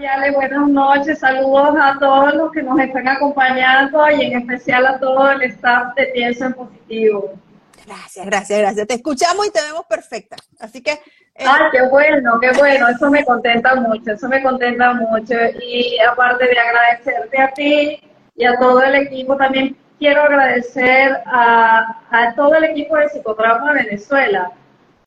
Yale, buenas noches, saludos a todos los que nos están acompañando y en especial a todo el staff de Pienso en Positivo. Gracias, gracias, gracias. Te escuchamos y te vemos perfecta. Así que... Eh, Ay, qué bueno, qué bueno, eso me contenta mucho, eso me contenta mucho. Y aparte de agradecerte a ti y a todo el equipo, también quiero agradecer a, a todo el equipo de Psicotrauma Venezuela,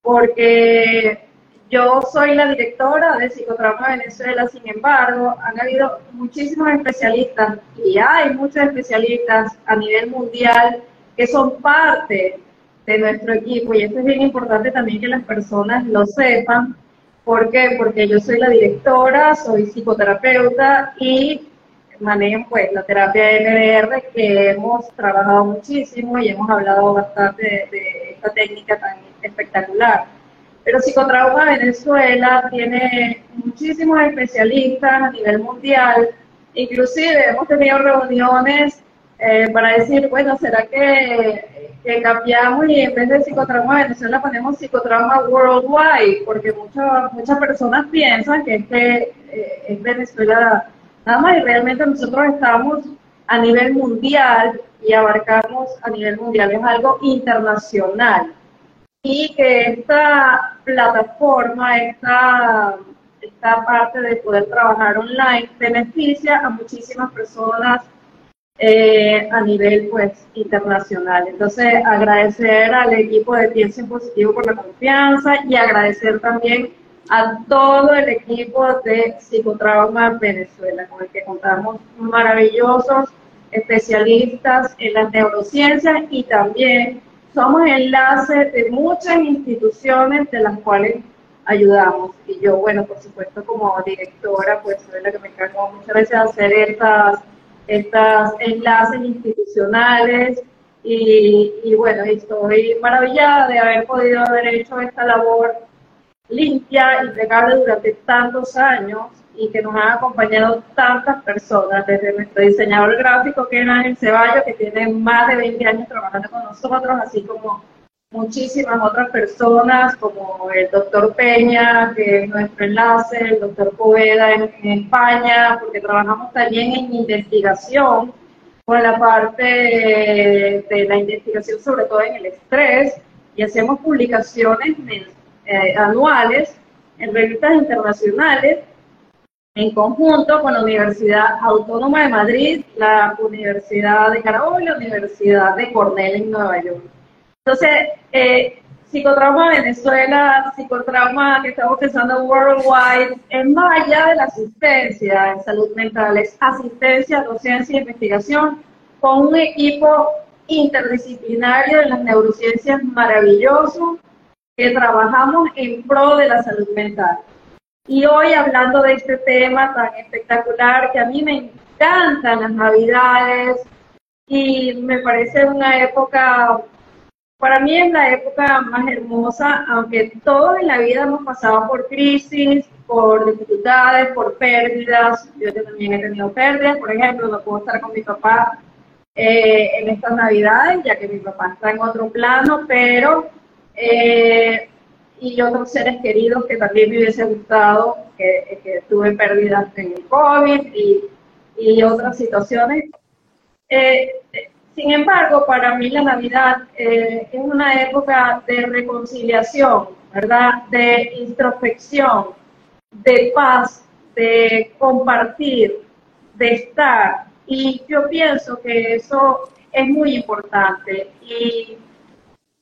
porque yo soy la directora de Psicotrauma Venezuela, sin embargo, han habido muchísimos especialistas y hay muchos especialistas a nivel mundial que son parte de nuestro equipo y esto es bien importante también que las personas lo sepan. ¿Por qué? Porque yo soy la directora, soy psicoterapeuta y manejo pues la terapia MDR que hemos trabajado muchísimo y hemos hablado bastante de esta técnica tan espectacular. Pero Psicotrauma Venezuela tiene muchísimos especialistas a nivel mundial, inclusive hemos tenido reuniones eh, para decir, bueno, ¿será que, cambiamos y en vez de Psicotrauma Venezuela ponemos Psicotrauma Worldwide? Porque muchas muchas personas piensan que es que eh, es Venezuela nada más y realmente nosotros estamos a nivel mundial y abarcamos a nivel mundial, es algo internacional y que esta plataforma, esta, esta parte de poder trabajar online beneficia a muchísimas personas eh, a nivel pues internacional. Entonces agradecer al equipo de Pienso en Positivo por la confianza y agradecer también a todo el equipo de Psicotrauma Venezuela, con el que contamos maravillosos especialistas en las neurociencias y también somos enlace de muchas instituciones de las cuales ayudamos. Y yo, bueno, por supuesto, como directora, pues soy la que me encargo muchas veces de hacer estas, estas enlaces institucionales. Y, y bueno, estoy maravillada de haber podido haber hecho esta labor limpia, impecable durante tantos años y que nos han acompañado tantas personas, desde nuestro diseñador gráfico, que es Ángel Ceballos, que tiene más de 20 años trabajando con nosotros, así como muchísimas otras personas, como el doctor Peña, que es nuestro enlace, el doctor Poveda en, España, porque trabajamos también en investigación, con la parte de, la investigación, sobre todo en el estrés, y hacemos publicaciones eh, anuales en revistas internacionales en conjunto con la Universidad Autónoma de Madrid, la Universidad de Carabobo y la Universidad de Cornell en Nueva York. Entonces, eh, psicotrauma Venezuela, psicotrauma que estamos pensando worldwide, es más allá de la asistencia en salud mental, es asistencia, docencia e investigación con un equipo interdisciplinario de las neurociencias maravilloso que trabajamos en pro de la salud mental. Y hoy hablando de este tema tan espectacular que a mí me encantan las navidades y me parece una época, para mí es la época más hermosa, aunque todos en la vida hemos pasado por crisis, por dificultades, por pérdidas. Yo también he tenido pérdidas, por ejemplo, no puedo estar con mi papá eh, en estas navidades, ya que mi papá está en otro plano, pero eh, y otros seres queridos que también me hubiese gustado, que, que tuve pérdidas en el COVID y, y otras situaciones. Eh, sin embargo, para mí la Navidad eh, es una época de reconciliación, ¿verdad? De introspección, de paz, de compartir, de estar. Y yo pienso que eso es muy importante. Y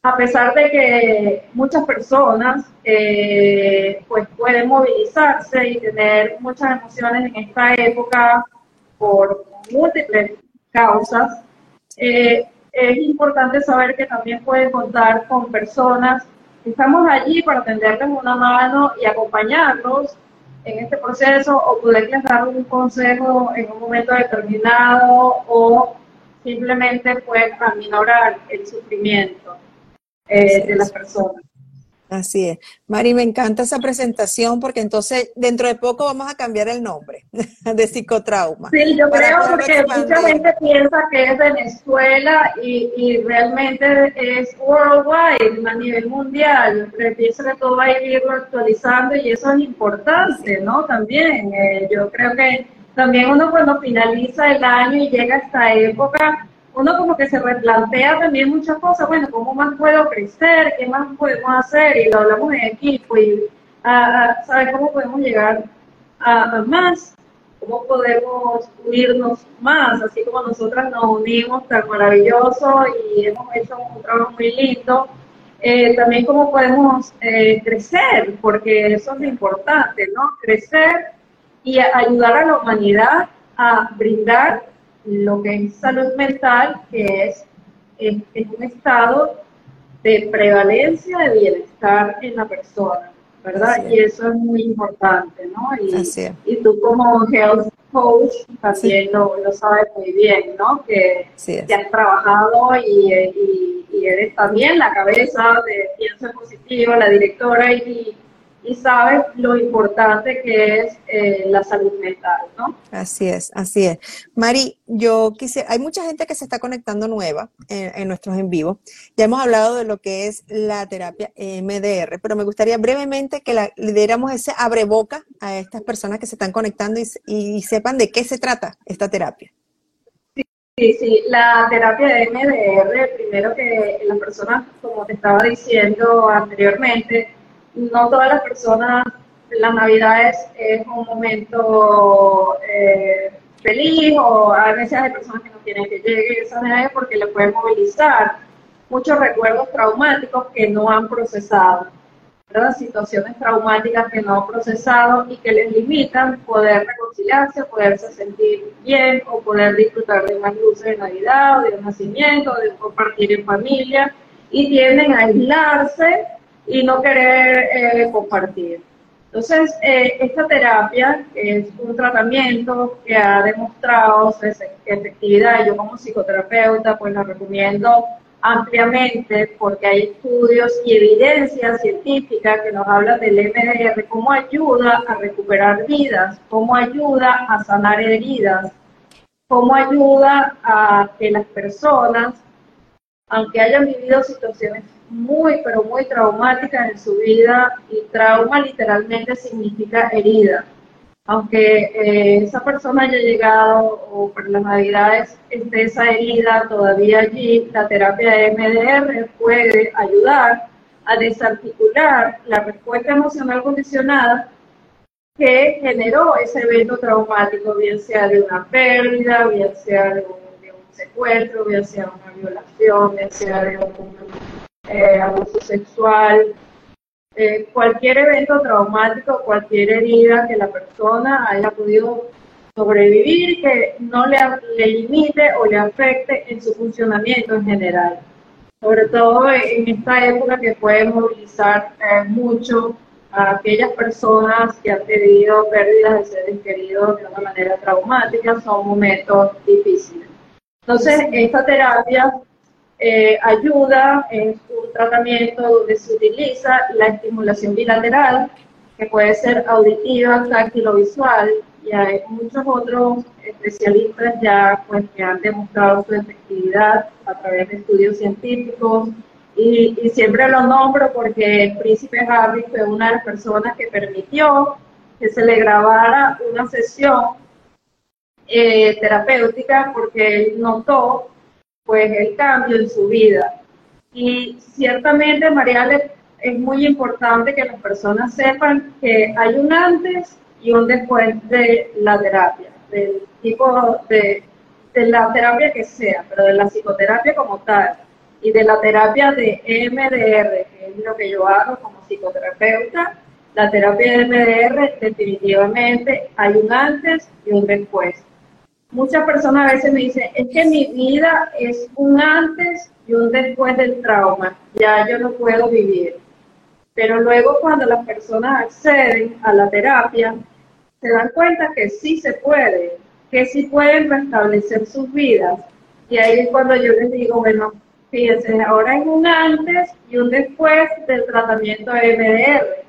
a pesar de que muchas personas eh, pues pueden movilizarse y tener muchas emociones en esta época por múltiples causas, eh, es importante saber que también pueden contar con personas que estamos allí para tenderles una mano y acompañarlos en este proceso o poderles dar un consejo en un momento determinado o simplemente puede aminorar el sufrimiento eh, de las personas. Así es. Mari, me encanta esa presentación porque entonces dentro de poco vamos a cambiar el nombre de psicotrauma. Sí, yo creo porque mucha gente piensa que es Venezuela y, y, realmente es worldwide, a nivel mundial. Pienso que todo va a irlo actualizando y eso es importante, ¿no? También, eh, yo creo que también uno cuando finaliza el año y llega a esta época, uno como que se replantea también muchas cosas, bueno, ¿cómo más puedo crecer? ¿Qué más podemos hacer? Y lo hablamos en equipo y ¿sabes cómo podemos llegar a, más? ¿Cómo podemos unirnos más? Así como nosotras nos unimos tan maravilloso y hemos hecho un trabajo muy lindo. Eh, también cómo podemos eh, crecer, porque eso es lo importante, ¿no? Crecer y ayudar a la humanidad a brindar lo que es salud mental, que es, es, un estado de prevalencia de bienestar en la persona, ¿verdad? Y eso es muy importante, ¿no? Y, y tú como health coach también lo, lo, sabes muy bien, ¿no? Que ya has trabajado y, y, y, eres también la cabeza de Piensa Positivo, la directora y y sabes lo importante que es eh, la salud mental, ¿no? Así es, así es. Mari, yo quise, hay mucha gente que se está conectando nueva en, nuestros en vivo. Ya hemos hablado de lo que es la terapia MDR, pero me gustaría brevemente que le diéramos ese boca a estas personas que se están conectando y, y sepan de qué se trata esta terapia. Sí, sí, la terapia de MDR, primero que las personas, como te estaba diciendo anteriormente, no todas las personas, las navidades es un momento eh, feliz o a veces hay personas que no tienen que llegar esa navidad porque le pueden movilizar muchos recuerdos traumáticos que no han procesado, ¿verdad? situaciones traumáticas que no han procesado y que les limitan poder reconciliarse, poderse sentir bien o poder disfrutar de unas luces de Navidad o de un nacimiento, de compartir en familia y tienden a aislarse y no querer eh, compartir. Entonces, eh, esta terapia es un tratamiento que ha demostrado su efectividad. Yo como psicoterapeuta, pues la recomiendo ampliamente porque hay estudios y evidencia científica que nos habla del MDR, cómo ayuda a recuperar vidas, cómo ayuda a sanar heridas, cómo ayuda a que las personas, aunque hayan vivido situaciones muy, pero muy traumáticas en su vida y trauma literalmente significa herida. Aunque eh, esa persona haya llegado o por las navidades esté esa herida todavía allí, la terapia de MDR puede ayudar a desarticular la respuesta emocional condicionada que generó ese evento traumático, bien sea de una pérdida, bien sea de un, secuestro, bien sea una violación, bien sea de un eh, abuso sexual, eh, cualquier evento traumático, cualquier herida que la persona haya podido sobrevivir que no le, limite o le afecte en su funcionamiento en general. Sobre todo en esta época que puede movilizar eh, mucho a aquellas personas que han tenido pérdidas de seres queridos de una manera traumática, son momentos difíciles. Entonces, esta terapia eh, ayuda en un tratamiento donde se utiliza la estimulación bilateral, que puede ser auditiva, táctil o visual, y hay muchos otros especialistas ya pues, que han demostrado su efectividad a través de estudios científicos, y, siempre lo nombro porque el príncipe Harry fue una de las personas que permitió que se le grabara una sesión eh, terapéutica porque él notó pues el cambio en su vida. Y ciertamente, Mariale, es muy importante que las personas sepan que hay un antes y un después de la terapia, del tipo de, de la terapia que sea, pero de la psicoterapia como tal, y de la terapia de MDR, que es lo que yo hago como psicoterapeuta, la terapia de MDR definitivamente hay un antes y un después muchas personas a veces me dicen, es que mi vida es un antes y un después del trauma, ya yo no puedo vivir. Pero luego cuando las personas acceden a la terapia, se dan cuenta que sí se puede, que sí pueden restablecer sus vidas. Y ahí es cuando yo les digo, bueno, fíjense, ahora hay un antes y un después del tratamiento de MDR,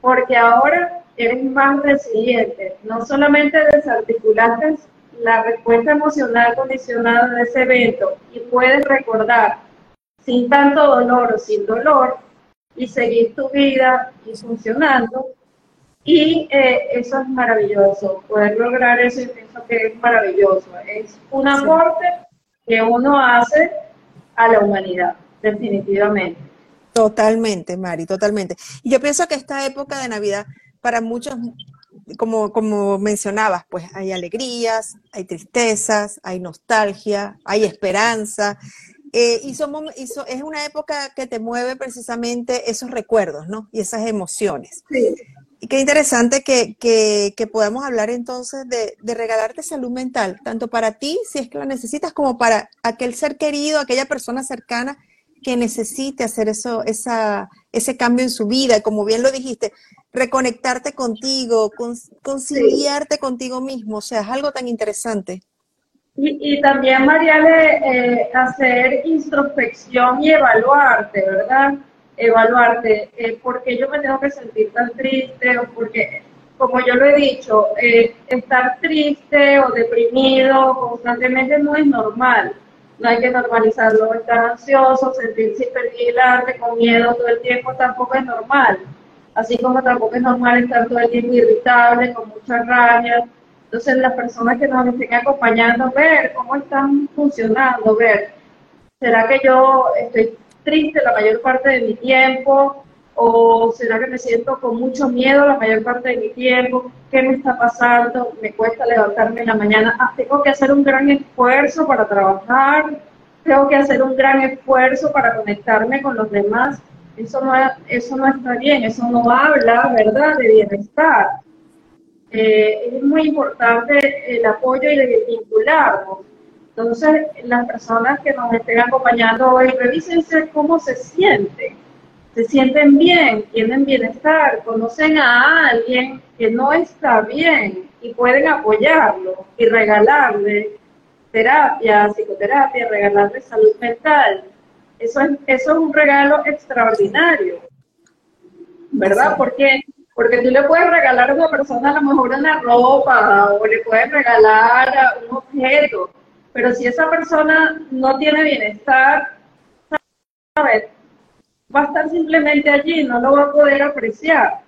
porque ahora eres más resiliente, no solamente desarticulaste la respuesta emocional condicionada de ese evento y puedes recordar sin tanto dolor o sin dolor y seguir tu vida y funcionando. Y eh, eso es maravilloso, poder lograr eso y pienso que es maravilloso. Es un aporte que uno hace a la humanidad, definitivamente. Totalmente, Mari, totalmente. Y yo pienso que esta época de Navidad, para muchos, como, como mencionabas, pues hay alegrías, hay tristezas, hay nostalgia, hay esperanza. Eh, y, somos, es una época que te mueve precisamente esos recuerdos, ¿no? Y esas emociones. Sí. Y qué interesante que, que, que podamos hablar entonces de, de, regalarte salud mental, tanto para ti, si es que la necesitas, como para aquel ser querido, aquella persona cercana que necesite hacer eso, esa, ese cambio en su vida. Como bien lo dijiste, reconectarte contigo, conciliarte contigo mismo, o sea, es algo tan interesante. Y, y también, Mariale, eh, hacer introspección y evaluarte, ¿verdad? evaluarte eh, por qué yo me tengo que sentir tan triste o porque, como yo lo he dicho, eh, estar triste o deprimido constantemente no es normal. No hay que normalizarlo. Estar ansioso, sentirse hipervigilante, con miedo todo el tiempo tampoco es normal. Así como tampoco es normal estar todo el tiempo irritable, con mucha rabia. Entonces, las personas que nos estén acompañando, ver cómo están funcionando, ver, ¿será que yo estoy triste la mayor parte de mi tiempo? ¿O será que me siento con mucho miedo la mayor parte de mi tiempo? ¿Qué me está pasando? ¿Me cuesta levantarme en la mañana? Ah, tengo que hacer un gran esfuerzo para trabajar, tengo que hacer un gran esfuerzo para conectarme con los demás. Eso no, eso no está bien, eso no habla, ¿verdad?, de bienestar. Eh, es muy importante el apoyo y el vincularnos entonces, las personas que nos estén acompañando hoy, revísense cómo se sienten. Se sienten bien, tienen bienestar, conocen a alguien que no está bien y pueden apoyarlo y regalarle terapia, psicoterapia, regalarle salud mental. Eso es, eso es un regalo extraordinario, ¿verdad? Porque porque tú le puedes regalar a una persona a lo mejor una ropa o le puedes regalar un objeto, pero si esa persona no tiene bienestar, ¿sabes? Va a estar simplemente allí, no lo va a poder apreciar.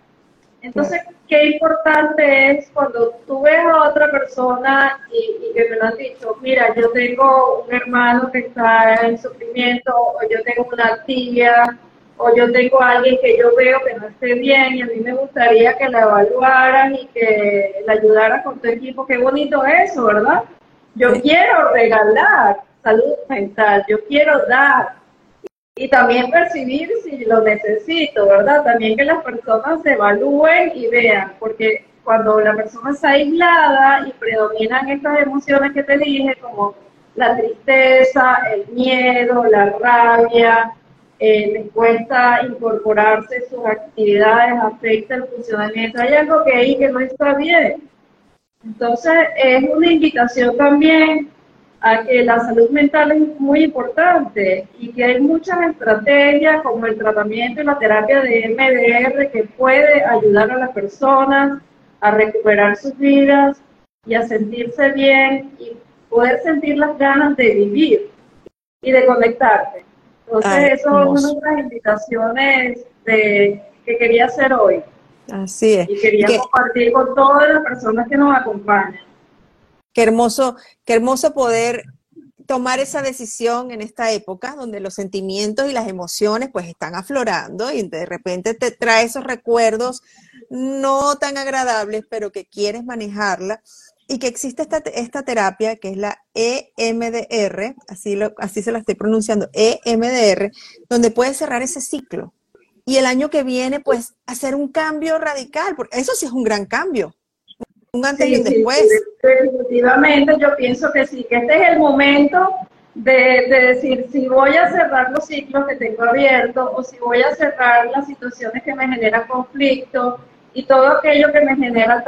Entonces, qué importante es cuando tú ves a otra persona y, que me lo han dicho, mira, yo tengo un hermano que está en sufrimiento, o yo tengo una tía, o yo tengo a alguien que yo veo que no esté bien y a mí me gustaría que la evaluaran y que la ayudara con tu equipo. Qué bonito eso, ¿verdad? Yo quiero regalar salud mental, yo quiero dar y también percibir si lo necesito, ¿verdad? También que las personas se evalúen y vean, porque cuando la persona está aislada y predominan estas emociones que te dije, como la tristeza, el miedo, la rabia, eh, cuesta incorporarse sus actividades, afecta el funcionamiento, hay algo que ahí que no está bien. Entonces, es una invitación también a que la salud mental es muy importante y que hay muchas estrategias como el tratamiento y la terapia de MDR que puede ayudar a las personas a recuperar sus vidas y a sentirse bien y poder sentir las ganas de vivir y de conectarse. Entonces, eso es una de las invitaciones de, que quería hacer hoy. Así es. Y quería compartir con todas las personas que nos acompañan. Qué hermoso, qué hermoso poder tomar esa decisión en esta época donde los sentimientos y las emociones pues están aflorando y de repente te trae esos recuerdos no tan agradables, pero que quieres manejarla. Y que existe esta, esta terapia que es la EMDR, así, lo, así se la estoy pronunciando, EMDR, donde puedes cerrar ese ciclo. Y el año que viene, pues, hacer un cambio radical, porque eso sí es un gran cambio, un antes y un después. definitivamente, yo pienso que sí, que este es el momento de, decir si voy a cerrar los ciclos que tengo abiertos o si voy a cerrar las situaciones que me generan conflicto y todo aquello que me genera,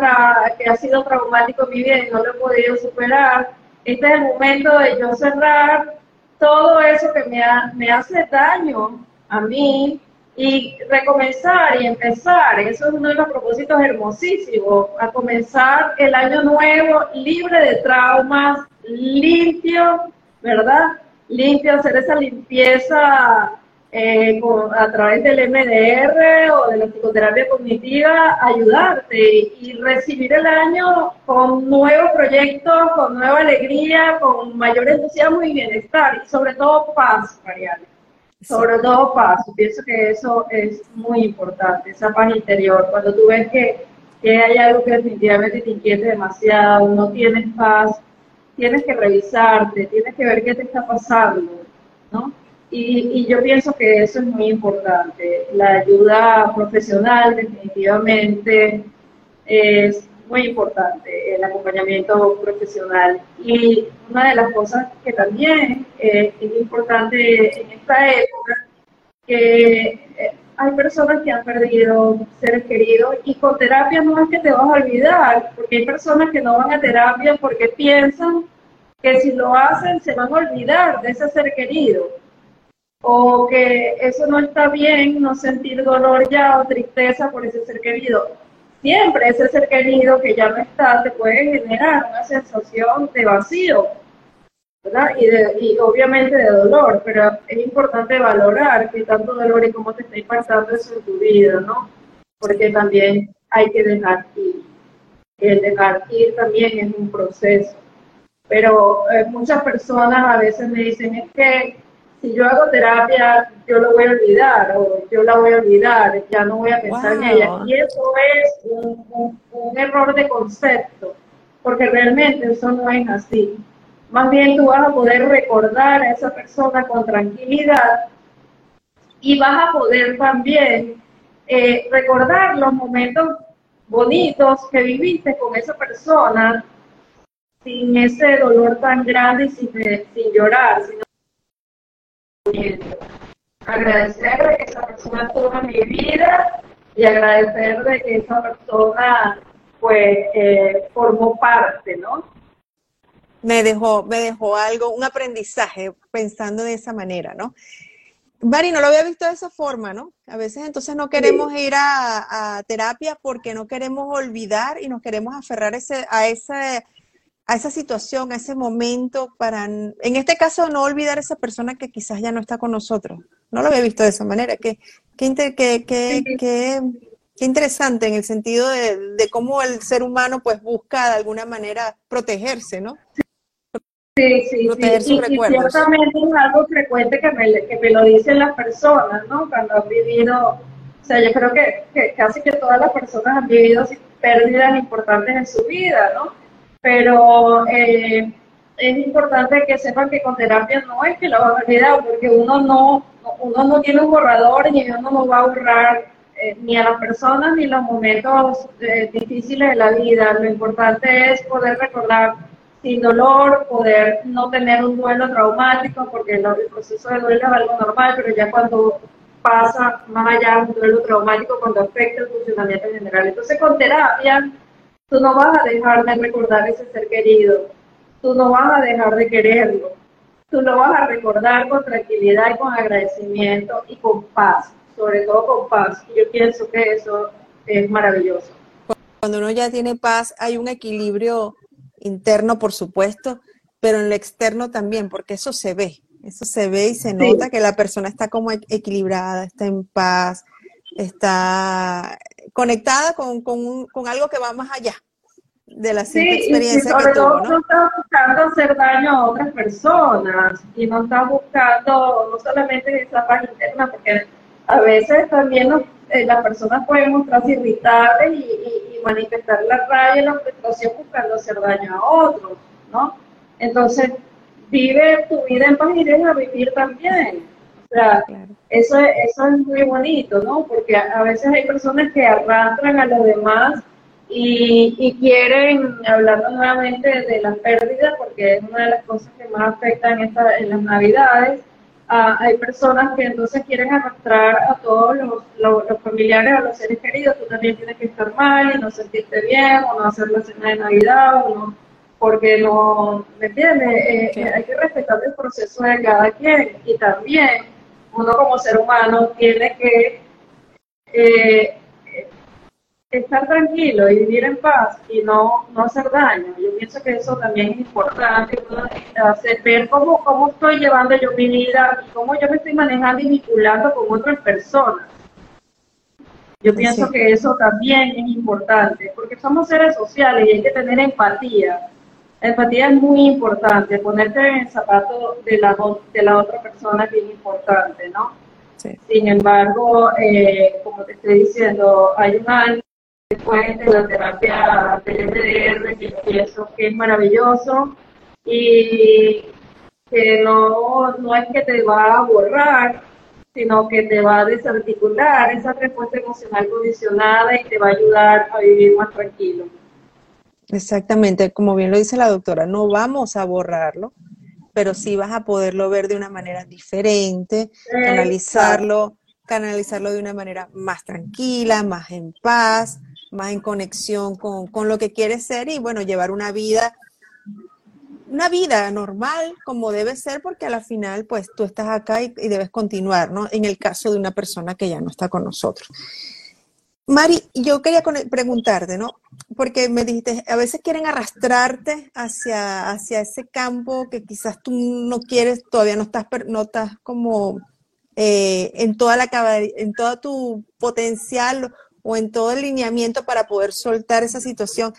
que ha sido traumático en mi vida y no lo he podido superar, este es el momento de yo cerrar todo eso que me, me hace daño a mí y recomenzar y empezar. Eso es uno de los propósitos hermosísimos, a comenzar el año nuevo libre de traumas, limpio, ¿verdad? Limpio, hacer esa limpieza eh, a través del MDR o de la psicoterapia cognitiva, ayudarte y, recibir el año con nuevos proyectos, con nueva alegría, con mayor entusiasmo y bienestar y sobre todo paz, Mariana. Sobre todo paz. Pienso que eso es muy importante, esa paz interior. Cuando tú ves que, que hay algo que definitivamente te inquiete demasiado, no tienes paz, tienes que revisarte, tienes que ver qué te está pasando, ¿no? Y, yo pienso que eso es muy importante. La ayuda profesional definitivamente es muy importante, el acompañamiento profesional. Y una de las cosas que también eh, es importante en esta época, que eh, hay personas que han perdido seres queridos y con terapia no es que te vas a olvidar, porque hay personas que no van a terapia porque piensan que si lo hacen se van a olvidar de ese ser querido o que eso no está bien, no sentir dolor ya o tristeza por ese ser querido. Siempre ese ser querido que ya no está te puede generar una sensación de vacío. Y, de, y obviamente de dolor, pero es importante valorar qué tanto dolor y cómo te está impactando eso en tu vida, ¿no? Porque también hay que dejar ir. El dejar ir también es un proceso. Pero eh, muchas personas a veces me dicen, es que si yo hago terapia, yo lo voy a olvidar o yo la voy a olvidar, ya no voy a pensar en ella. Y eso es un, error de concepto, porque realmente eso no es así. Más bien tú vas a poder recordar a esa persona con tranquilidad y vas a poder también eh, recordar los momentos bonitos que viviste con esa persona sin ese dolor tan grande y sin, sin llorar, sino Agradecer de que esa persona en mi vida y agradecer de que esa persona pues eh, formó parte, ¿no? Me dejó, me dejó algo, un aprendizaje pensando de esa manera, ¿no? Mari, no lo había visto de esa forma, ¿no? A veces entonces no queremos ir a, a, terapia porque no queremos olvidar y nos queremos aferrar ese, a ese a esa situación, a ese momento, para, en este caso, no olvidar a esa persona que quizás ya no está con nosotros. No lo había visto de esa manera. Qué, qué, interesante en el sentido de, cómo el ser humano pues busca de alguna manera protegerse, ¿no? Sí, sí, Proteger sí. y, ciertamente es algo frecuente que me, que me lo dicen las personas, ¿no? Cuando han vivido, o sea, yo creo que, que casi que todas las personas han vivido pérdidas importantes en su vida, ¿no? Pero eh, es importante que sepan que con terapia no es que lo van a olvidar, porque uno no, uno no tiene un borrador ni uno no va a borrar eh, ni a las personas ni los momentos eh, difíciles de la vida. Lo importante es poder recordar sin dolor, poder no tener un duelo traumático, porque el, proceso de duelo es algo normal, pero ya cuando pasa más allá un duelo traumático, cuando afecta el funcionamiento general. Entonces con terapia Tú no vas a dejar de recordar ese ser querido. Tú no vas a dejar de quererlo. Tú lo vas a recordar con tranquilidad y con agradecimiento y con paz, sobre todo con paz. Y yo pienso que eso es maravilloso. Cuando uno ya tiene paz, hay un equilibrio interno, por supuesto, pero en lo externo también, porque eso se ve. Eso se ve y se nota que la persona está como equilibrada, está en paz, está conectada con, con, algo que va más allá de la simple experiencia y sobre todo ¿no? está buscando hacer daño a otras personas y no está buscando no solamente esa paz interna, porque a veces también eh, las personas pueden mostrarse irritables y, y, manifestar la rabia y la frustración buscando hacer daño a otros, ¿no? Entonces, vive tu vida en paz y deja vivir también. O sea, eso, eso es muy bonito, ¿no? Porque a, veces hay personas que arrastran a los demás y, quieren, hablando nuevamente de la pérdida, porque es una de las cosas que más afectan esta, en las navidades, hay personas que entonces quieren arrastrar a todos los, los, familiares o los seres queridos, tú también tienes que estar mal y no sentirte bien, o no hacer la cena de Navidad, o no porque no, ¿me entiendes? Eh, eh, hay que respetar el proceso de cada quien y también uno como ser humano tiene que eh, estar tranquilo y vivir en paz y no, no hacer daño. Yo pienso que eso también es importante, hacer, ver cómo, cómo estoy llevando yo mi vida y cómo yo me estoy manejando y vinculando con otras personas. Yo pienso que eso también es importante, porque somos seres sociales y hay que tener empatía. Empatía es muy importante, ponerte en el zapato de la, de la otra persona es bien importante, ¿no? Sin embargo, eh, como te estoy diciendo, hay un año después de la terapia del que pienso que es maravilloso y que no, no es que te va a borrar, sino que te va a desarticular esa respuesta emocional condicionada y te va a ayudar a vivir más tranquilo. Exactamente, como bien lo dice la doctora, no vamos a borrarlo, pero sí vas a poderlo ver de una manera diferente, canalizarlo, canalizarlo de una manera más tranquila, más en paz, más en conexión con, con lo que quieres ser y bueno, llevar una vida una vida normal como debe ser porque a la final pues tú estás acá y, debes continuar, ¿no? En el caso de una persona que ya no está con nosotros. Mari, yo quería preguntarte, ¿no? Porque me dijiste, a veces quieren arrastrarte hacia, hacia ese campo que quizás tú no quieres, todavía no estás, no estás como eh, en, toda la, en todo tu potencial o en todo el lineamiento para poder soltar esa situación.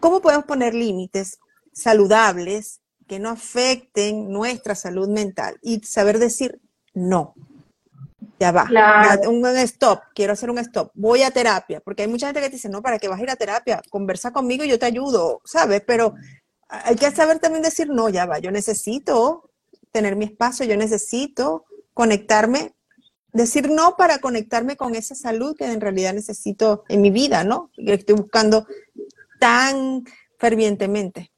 ¿Cómo podemos poner límites? saludables que no afecten nuestra salud mental y saber decir no. Ya va. Un, stop. Quiero hacer un stop. Voy a terapia. Porque hay mucha gente que dice, no, ¿para qué vas a ir a terapia? Conversa conmigo y yo te ayudo, ¿sabes? Pero hay que saber también decir, no, ya va. Yo necesito tener mi espacio. Yo necesito conectarme. Decir no para conectarme con esa salud que en realidad necesito en mi vida, ¿no? Que estoy buscando tan fervientemente.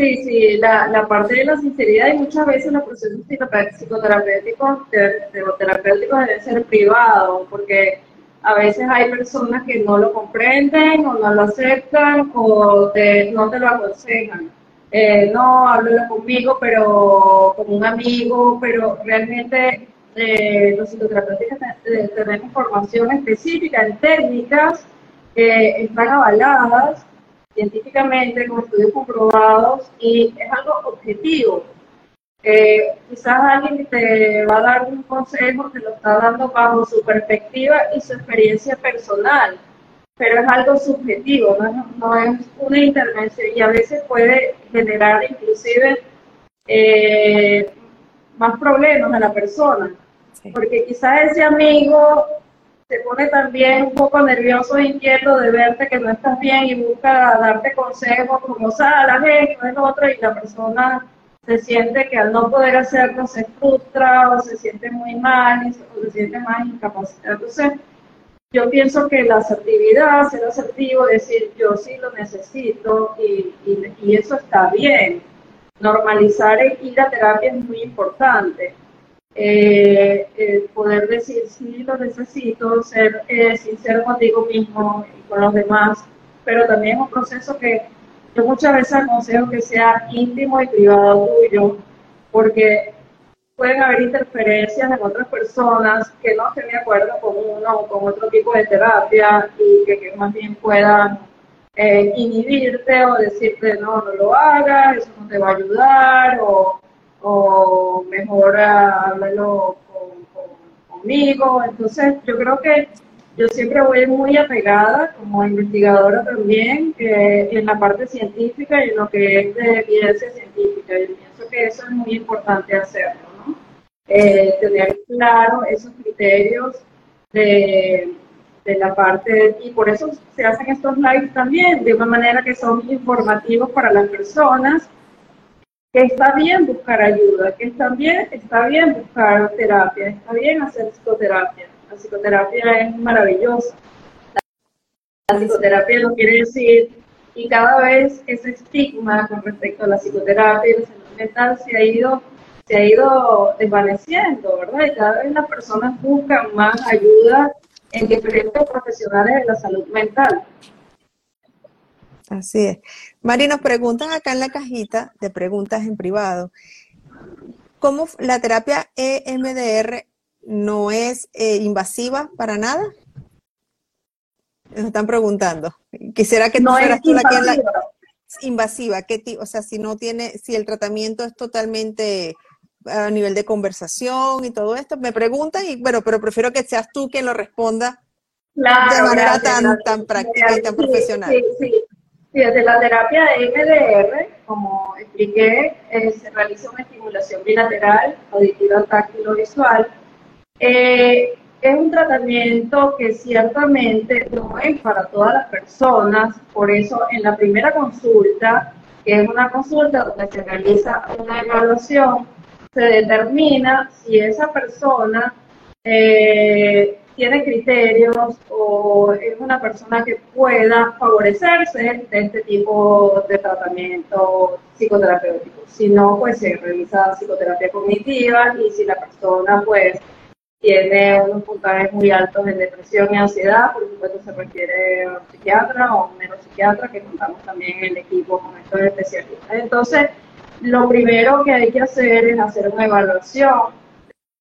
Sí, sí, la, la parte de la sinceridad y muchas veces los procesos psicoterapéuticos, terapéuticos deben ser privados, porque a veces hay personas que no lo comprenden o no lo aceptan o no te lo aconsejan. Eh, no, háblalo conmigo, pero como un amigo, pero realmente eh, los psicoterapeutas tenemos información específica en técnicas que están avaladas científicamente con estudios comprobados y es algo objetivo. Eh, quizás alguien que te va a dar un consejo te lo está dando bajo su perspectiva y su experiencia personal, pero es algo subjetivo, no es, una intervención y a veces puede generar inclusive eh, más problemas a la persona, porque quizás ese amigo se pone también un poco nervioso e inquieto de verte que no estás bien y busca darte consejos como sal, esto, es otro, y la persona se siente que al no poder hacerlo se frustra o se siente muy mal o se siente más incapacitado. Entonces, yo pienso que la asertividad, ser asertivo, decir yo sí lo necesito y, y eso está bien. Normalizar e ir terapia es muy importante eh, poder decir sí lo necesito, ser eh, sincero contigo mismo y con los demás, pero también es un proceso que yo muchas veces aconsejo que sea íntimo y privado tuyo, porque pueden haber interferencias en otras personas que no estén de acuerdo con uno o con otro tipo de terapia y que, más bien puedan eh, inhibirte o decirte no, no lo hagas, eso no te va a ayudar o o mejor háblalo conmigo. Entonces, yo creo que yo siempre voy muy apegada como investigadora también en la parte científica y en lo que es de evidencia científica. Yo pienso que eso es muy importante hacerlo, ¿no? Eh, tener claro esos criterios de, de la parte, y por eso se hacen estos lives también, de una manera que son informativos para las personas que está bien buscar ayuda, que está bien, está bien buscar terapia, está bien hacer psicoterapia. La psicoterapia es maravillosa. La psicoterapia no quiere decir, y cada vez ese estigma con respecto a la psicoterapia y la salud mental se ha ido, se ha ido desvaneciendo, ¿verdad? Y cada vez las personas buscan más ayuda en diferentes profesionales de la salud mental. Así es. Mari, nos preguntan acá en la cajita de preguntas en privado, ¿cómo la terapia EMDR no es eh, invasiva para nada? Nos están preguntando. Quisiera que no fueras tú aquí en la invasiva, ¿qué o sea, si no tiene, si el tratamiento es totalmente a nivel de conversación y todo esto, me preguntan y bueno, pero prefiero que seas tú quien lo responda de manera tan, tan práctica y tan profesional. Sí, sí, desde la terapia de MDR, como expliqué, eh, se realiza una estimulación bilateral, auditiva, táctil o visual. Eh, es un tratamiento que ciertamente no es para todas las personas, por eso en la primera consulta, que es una consulta donde se realiza una evaluación, se determina si esa persona eh, tiene criterios o es una persona que pueda favorecerse de este tipo de tratamiento psicoterapéutico. Si no, pues se realiza psicoterapia cognitiva y si la persona pues tiene unos puntajes muy altos en depresión y ansiedad, por supuesto se requiere un psiquiatra o un neuropsiquiatra que contamos también en el equipo con estos especialistas. Entonces, lo primero que hay que hacer es hacer una evaluación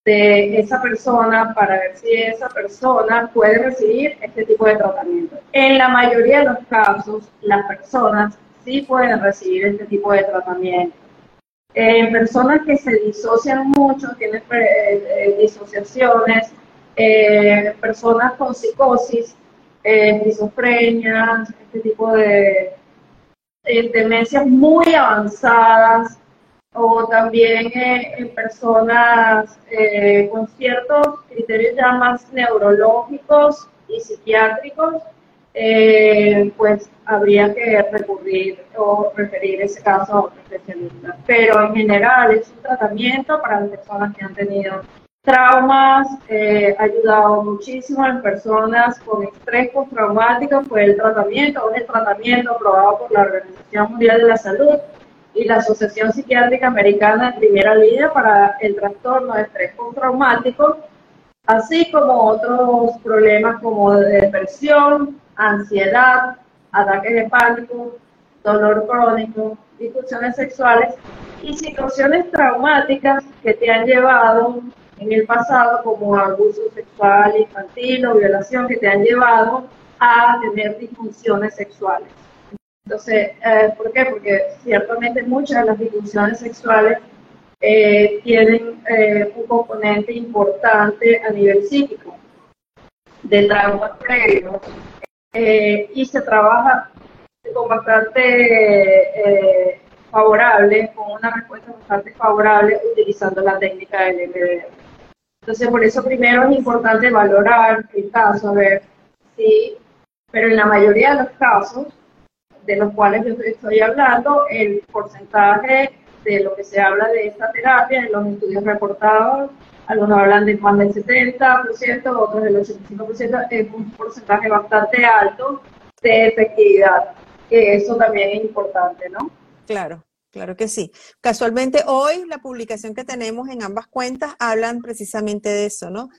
de esa persona para ver si esa persona puede recibir este tipo de tratamiento. En la mayoría de los casos, las personas sí pueden recibir este tipo de tratamiento en personas que se disocian mucho, tienen eh, eh, disociaciones, eh, personas con psicosis, esquizofrenia, este tipo de demencias muy avanzadas, o también en personas con ciertos criterios ya más neurológicos y psiquiátricos, eh, pues habría que recurrir o referir ese caso a otro especialista. Pero en general es un tratamiento para las personas que han tenido traumas, eh, ha ayudado muchísimo las personas con estrés postraumático, fue el tratamiento, es el tratamiento aprobado por la Organización Mundial de la Salud y la Asociación Psiquiátrica Americana en primera línea para el trastorno de estrés postraumático, así como otros problemas como de depresión, ansiedad, ataques de pánico, dolor crónico, discusiones sexuales y situaciones traumáticas que te han llevado en el pasado como abuso sexual infantil o violación que te han llevado a tener disfunciones sexuales. Entonces, eh, ¿por qué? Porque ciertamente muchas de las disfunciones sexuales eh, tienen eh, un componente importante a nivel psíquico, de traumas previos, eh, y se trabaja con bastante eh, favorable, con una respuesta bastante favorable utilizando la técnica del MDR. Entonces, por eso primero es importante valorar el caso, a ver si, pero en la mayoría de los casos de los cuales yo estoy hablando, el porcentaje de lo que se habla de esta terapia en los estudios reportados algunos hablan de más del 70%, otros del 85%, es un porcentaje bastante alto de efectividad, que eso también es importante, ¿no? Claro. Claro que sí. Casualmente hoy la publicación que tenemos en ambas cuentas hablan precisamente de eso, ¿no?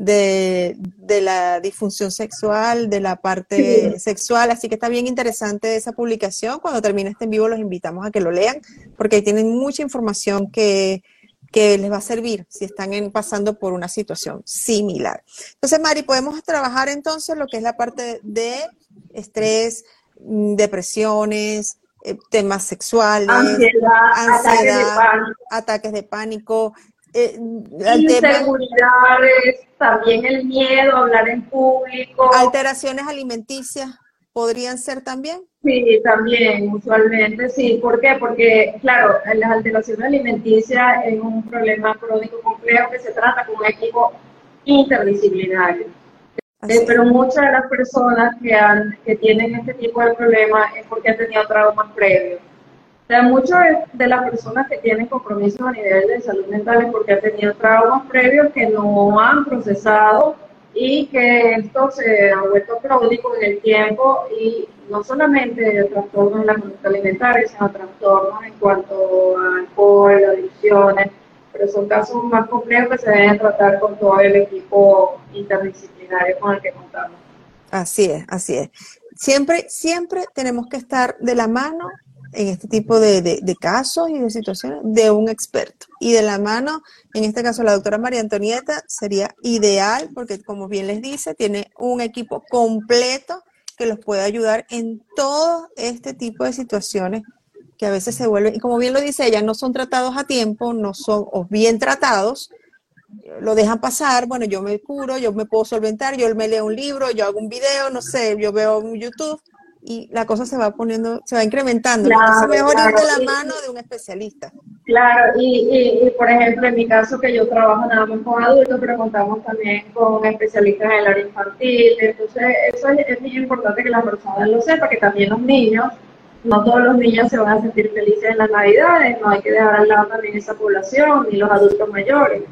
De, la disfunción sexual, de la parte sexual, así que está bien interesante esa publicación. Cuando termine este en vivo los invitamos a que lo lean, porque ahí tienen mucha información que, que les va a servir si están pasando por una situación similar. Entonces, Mari, podemos trabajar entonces lo que es la parte de estrés, mm, depresiones, eh, temas sexuales, ansiedad, ataques de pánico, eh, inseguridades, también el miedo a hablar en público, alteraciones alimenticias podrían ser también. Sí, también, usualmente sí. ¿Por qué? Porque, claro, las alteraciones alimenticias es un problema crónico complejo que se trata con un equipo interdisciplinario. Eh, pero muchas de las personas que, han, que tienen este tipo de problemas es porque han tenido traumas previos. Sea, muchas de las personas que tienen compromisos a nivel de salud mental es porque han tenido traumas previos que no han procesado y que esto se ha vuelto crónico en el tiempo y no solamente trastornos en la conducta alimentaria, sino trastornos en cuanto a alcohol, adicciones, pero son casos más complejos que se deben tratar con todo el equipo interdisciplinario con el que contamos. Así es, así es. siempre, siempre tenemos que estar de la mano en este tipo de, de, casos y de situaciones de un experto. Y de la mano, en este caso la doctora María Antonieta, sería ideal porque, como bien les dice, tiene un equipo completo que los puede ayudar en todo este tipo de situaciones que a veces se vuelven, y como bien lo dice ella, no son tratados a tiempo, no son o bien tratados, lo dejan pasar, bueno, yo me curo, yo me puedo solventar, yo me leo un libro, yo hago un video, no sé, yo veo un YouTube y la cosa se va poniendo, se va incrementando. Claro, es mejor ir de la mano de un especialista. Claro, y, y, por ejemplo, en mi caso que yo trabajo nada más con adultos, pero contamos también con especialistas en el área infantil, entonces eso es, es muy importante que las personas lo sepan, que también los niños no todos los niños se van a sentir felices en las navidades, no hay que dejar al lado también esa población, ni los adultos mayores.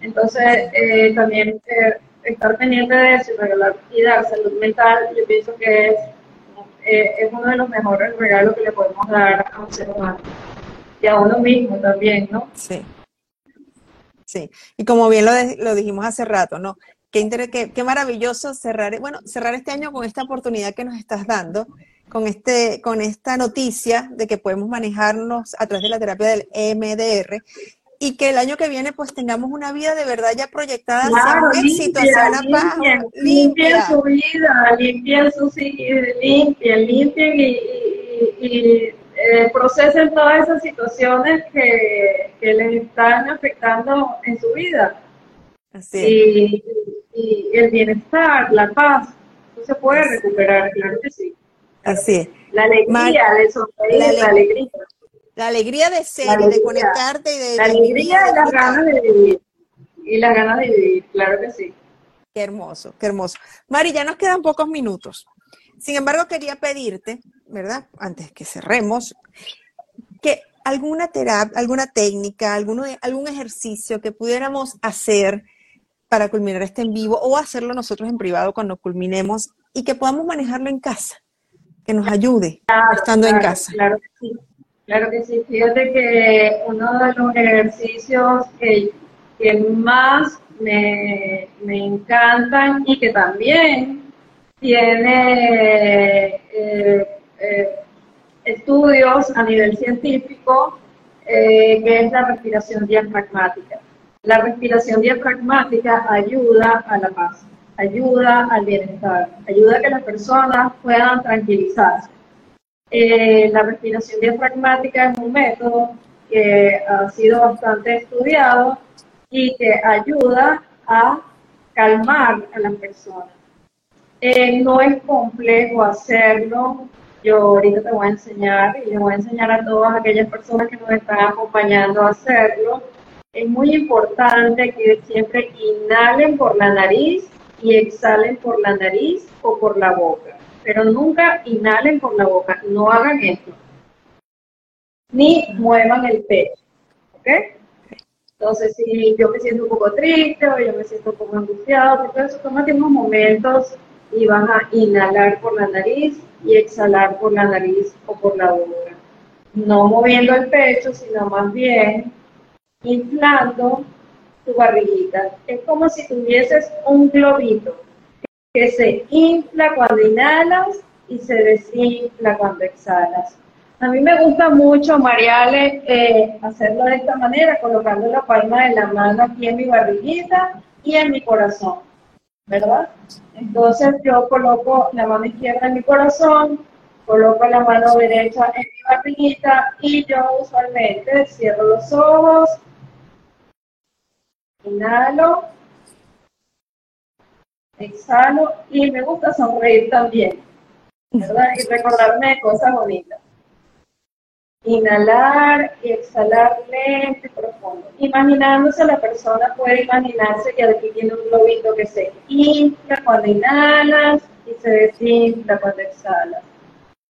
Entonces, eh, también eh, estar pendiente de eso y regalar y dar salud mental, yo pienso que es, eh, es uno de los mejores regalos que le podemos dar a un ser humano. Y a uno mismo también, ¿no? Sí. Sí, y como bien lo, lo dijimos hace rato, ¿no? Qué, qué, qué maravilloso cerrar, bueno, cerrar este año con esta oportunidad que nos estás dando con, este, con esta noticia de que podemos manejarnos a través de la terapia del EMDR y que el año que viene pues tengamos una vida de verdad ya proyectada claro, hacia éxito, hacia la paz. Limpien su vida, limpien su limpien, limpien y, y, eh, procesen todas esas situaciones que, que, les están afectando en su vida. Así y, y, el bienestar, la paz, no se puede recuperar, claro que sí. Así es. La alegría de sonreír, la, alegría. La alegría de ser y de conectarte y de... La alegría y las ganas de vivir. Y las ganas de vivir, claro que sí. Qué hermoso, qué hermoso. Mari, ya nos quedan pocos minutos. Sin embargo, quería pedirte, ¿verdad? Antes que cerremos, que alguna terapia, alguna técnica, alguno, algún ejercicio que pudiéramos hacer para culminar este en vivo o hacerlo nosotros en privado cuando culminemos y que podamos manejarlo en casa que nos ayude estando en casa. Claro que sí. Claro que sí. Fíjate que uno de los ejercicios que, más me, encantan y que también tiene eh, eh, estudios a nivel científico, eh, que es la respiración diafragmática. La respiración diafragmática ayuda a la paz ayuda al bienestar, ayuda a que las personas puedan tranquilizarse. Eh, la respiración diafragmática es un método que ha sido bastante estudiado y que ayuda a calmar a las personas. Eh, no es complejo hacerlo. Yo ahorita te voy a enseñar y le voy a enseñar a todas aquellas personas que nos están acompañando a hacerlo. Es muy importante que siempre inhalen por la nariz y exhalen por la nariz o por la boca. Pero nunca inhalen por la boca, no hagan esto. Ni muevan el pecho. ¿Ok? Entonces, si yo me siento un poco triste o yo me siento un poco angustiado, entonces tómate unos momentos y vas a inhalar por la nariz y exhalar por la nariz o por la boca. No moviendo el pecho, sino más bien inflando tu barriguita. Es como si tuvieses un globito que se infla cuando inhalas y se desinfla cuando exhalas. A mí me gusta mucho, Mariale, eh, hacerlo de esta manera, colocando la palma de la mano aquí en mi barriguita y en mi corazón, ¿verdad? Entonces yo coloco la mano izquierda en mi corazón, coloco la mano derecha en mi barriguita y yo usualmente cierro los ojos Inhalo. Exhalo. Y me gusta sonreír también. Y recordarme de cosas bonitas. Inhalar y exhalar lento y profundo. Imaginándose, la persona puede imaginarse que aquí tiene un globito que se infla cuando inhalas y se desinfla cuando exhalas.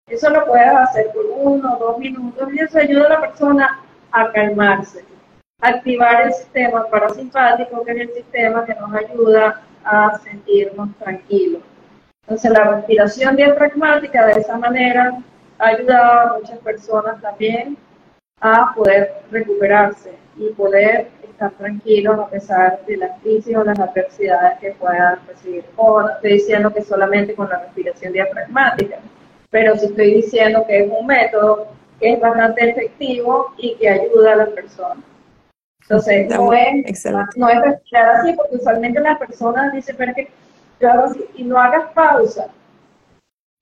Eso lo puedes hacer por uno o dos minutos y eso ayuda a la persona a calmarse activar el sistema parasimpático, que es el sistema que nos ayuda a sentirnos tranquilos. Entonces, la respiración diafragmática de esa manera ha ayudado a muchas personas también a poder recuperarse y poder estar tranquilos a pesar de las crisis o las adversidades que puedan recibir. O no estoy diciendo que solamente con la respiración diafragmática, pero sí estoy diciendo que es un método que es bastante efectivo y que ayuda a la persona. Entonces, no es, no es respirar así, porque usualmente las personas dicen, pero que yo hago así, y no hagas pausa.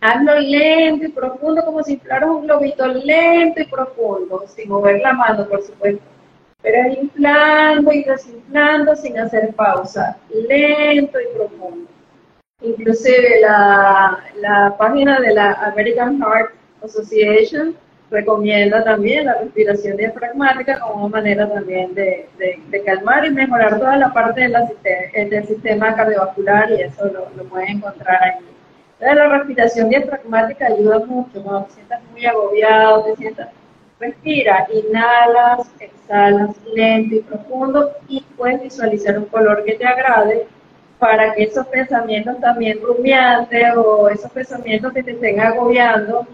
Hazlo lento y profundo, como si inflaras un globito lento y profundo, sin mover la mano, por supuesto. Pero es inflando y desinflando sin hacer pausa, lento y profundo. Inclusive la, la página de la American Heart Association recomienda también la respiración diafragmática como una manera también de, calmar y mejorar toda la parte de la, eh, del sistema cardiovascular y eso lo, lo pueden encontrar aquí. Entonces la respiración diafragmática ayuda mucho, cuando te sientas muy agobiado, te sientas, respira, inhalas, exhalas lento y profundo y puedes visualizar un color que te agrade para que esos pensamientos también rumiantes o esos pensamientos que te estén agobiando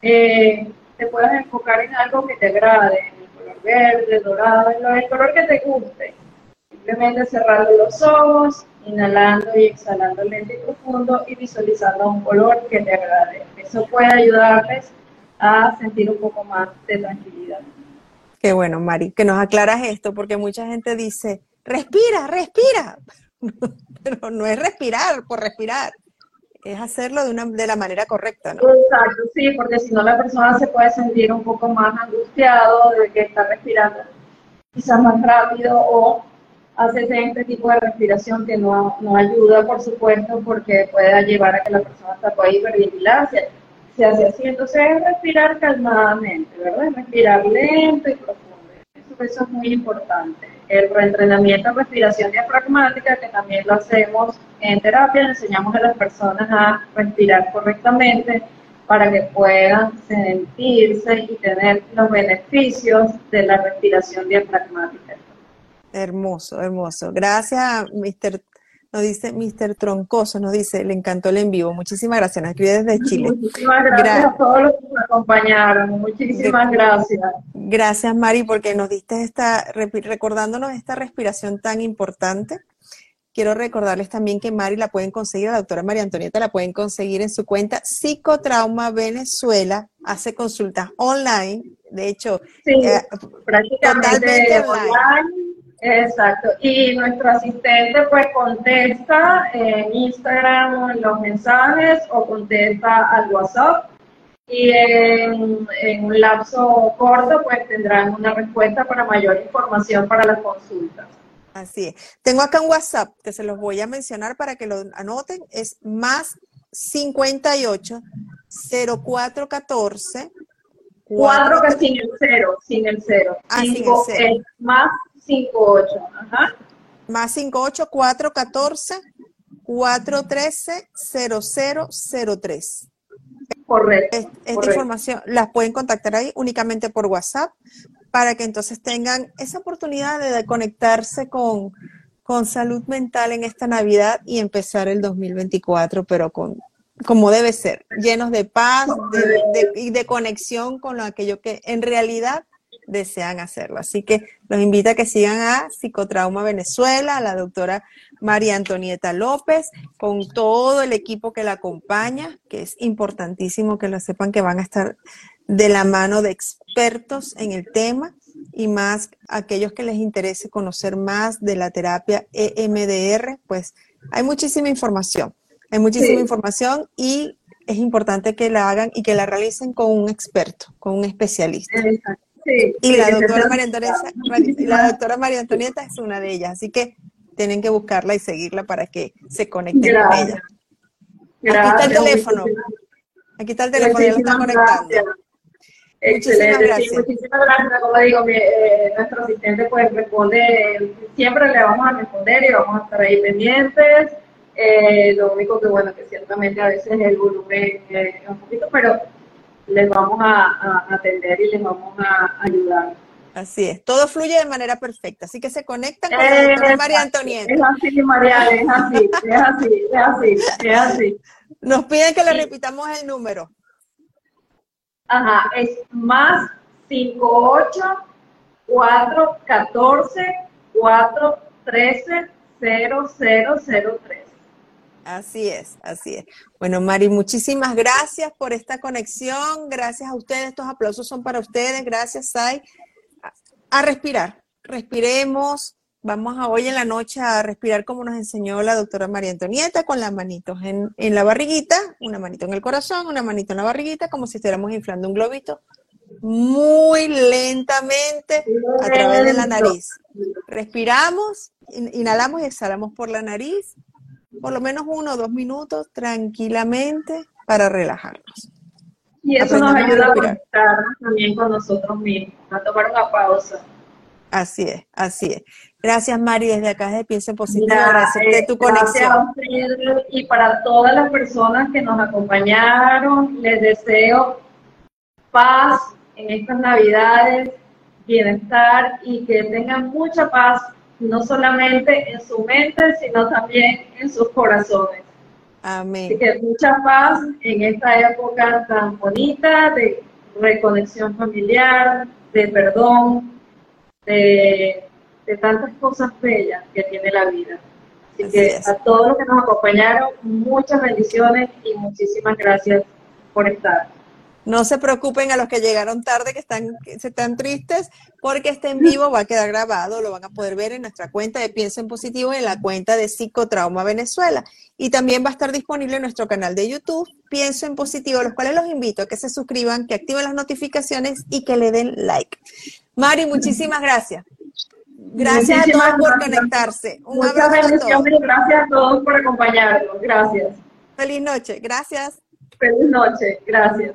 eh, te puedas enfocar en algo que te agrade, en el color verde, dorado, en el color que te guste. Simplemente cerrando los ojos, inhalando y exhalando lento y profundo y visualizando un color que te agrade. Eso puede ayudarles a sentir un poco más de tranquilidad. Qué bueno, Mari, que nos aclaras esto, porque mucha gente dice, respira, respira, pero no es respirar por respirar es hacerlo de, una, de la manera correcta, ¿no? Exacto, sí, porque si no la persona se puede sentir un poco más angustiado de que está respirando quizás más rápido o hace este tipo de respiración que no, no ayuda, por supuesto, porque puede llevar a que la persona está por hiperventilancia. Se hace así, entonces es respirar calmadamente, ¿verdad? Respirar lento y profundo. Eso, eso es muy importante. El reentrenamiento en respiración diafragmática, que también lo hacemos en terapia le enseñamos a las personas a respirar correctamente para que puedan sentirse y tener los beneficios de la respiración diafragmática. Hermoso, hermoso. Gracias, Mr. Nos dice Mr. Troncoso, nos dice, le encantó el en vivo. Muchísimas gracias, nos escribe desde Chile. Muchísimas gracias a todos los que nos acompañaron. Muchísimas gracias. Gracias, Mari, porque nos diste esta, recordándonos esta respiración tan importante Quiero recordarles también que Mari la pueden conseguir, la doctora María Antonieta la pueden conseguir en su cuenta Psicotrauma Venezuela, hace consultas online, de hecho, eh, prácticamente online. Exacto. Y nuestro asistente pues contesta en Instagram los mensajes o contesta al WhatsApp y en, en, un lapso corto pues tendrán una respuesta para mayor información para las consultas. Así es. Tengo acá un WhatsApp que se los voy a mencionar para que lo anoten. Es más 58 0414 4 que sin el cero, sin el cero. Ah, sin el cero. más 58. Ajá. Más 58 414 413 0003. Correcto. Esta información las pueden contactar ahí únicamente por WhatsApp para que entonces tengan esa oportunidad de conectarse con, con salud mental en esta Navidad y empezar el 2024, pero con como debe ser, llenos de paz y de, conexión con aquello que en realidad desean hacerlo. Así que los invito a que sigan a Psicotrauma Venezuela, a la doctora María Antonieta López, con todo el equipo que la acompaña, que es importantísimo que lo sepan que van a estar de la mano de expertos en el tema y más aquellos que les interese conocer más de la terapia EMDR, pues hay muchísima información, hay muchísima información y es importante que la hagan y que la realicen con un experto, con un especialista. y la doctora, María Antonieta, la doctora María Antonieta es una de ellas, así que tienen que buscarla y seguirla para que se conecten con ella. Aquí está el teléfono. Aquí está el teléfono, ya lo están conectando. Excelente, gracias. muchísimas gracias. Como digo, eh, nuestro asistente pues responde, siempre le vamos a responder y vamos a estar ahí pendientes. Eh, lo único que bueno, que ciertamente a veces el volumen es un poquito, pero les vamos a, atender y les vamos a ayudar. Así es, todo fluye de manera perfecta, así que se conectan con la doctora María Antonieta. Es así, María, es así, es así, es así, es así. Nos piden que le repitamos el número. Ajá, es más 58 4 14 413 0003. Así es, así es. Bueno, Mari, muchísimas gracias por esta conexión. Gracias a ustedes. Estos aplausos son para ustedes. Gracias, Sai. A, respirar. Respiremos. Vamos a hoy en la noche a respirar como nos enseñó la doctora María Antonieta, con las manitos en, en la barriguita, una manito en el corazón, una manito en la barriguita, como si estuviéramos inflando un globito, muy lentamente a través de la nariz. Respiramos, inhalamos y exhalamos por la nariz por lo menos uno o dos minutos tranquilamente para relajarnos. Y eso nos ayuda a, conectar también con nosotros mismos, a tomar una pausa. Así es, así es. Gracias, Mari, desde acá de Piensa Positivo, agradecerte tu conexión. y para todas las personas que nos acompañaron, les deseo paz en estas Navidades, bienestar y que tengan mucha paz no solamente en su mente, sino también en sus corazones. Amén. Así que mucha paz en esta época tan bonita de reconexión familiar, de perdón, de, tantas cosas bellas que tiene la vida. Así, que a todos los que nos acompañaron, muchas bendiciones y muchísimas gracias por estar. No se preocupen a los que llegaron tarde, que están, se están tristes, porque este en vivo va a quedar grabado, lo van a poder ver en nuestra cuenta de Pienso en Positivo y en la cuenta de Psicotrauma Venezuela. Y también va a estar disponible en nuestro canal de YouTube, Pienso en Positivo, los cuales los invito a que se suscriban, que activen las notificaciones y que le den like. Mari, muchísimas gracias. Gracias a todos por conectarse. Un Muchas bendiciones gracias a todos por acompañarnos. Gracias. Feliz noche. Gracias. Feliz noche. Gracias.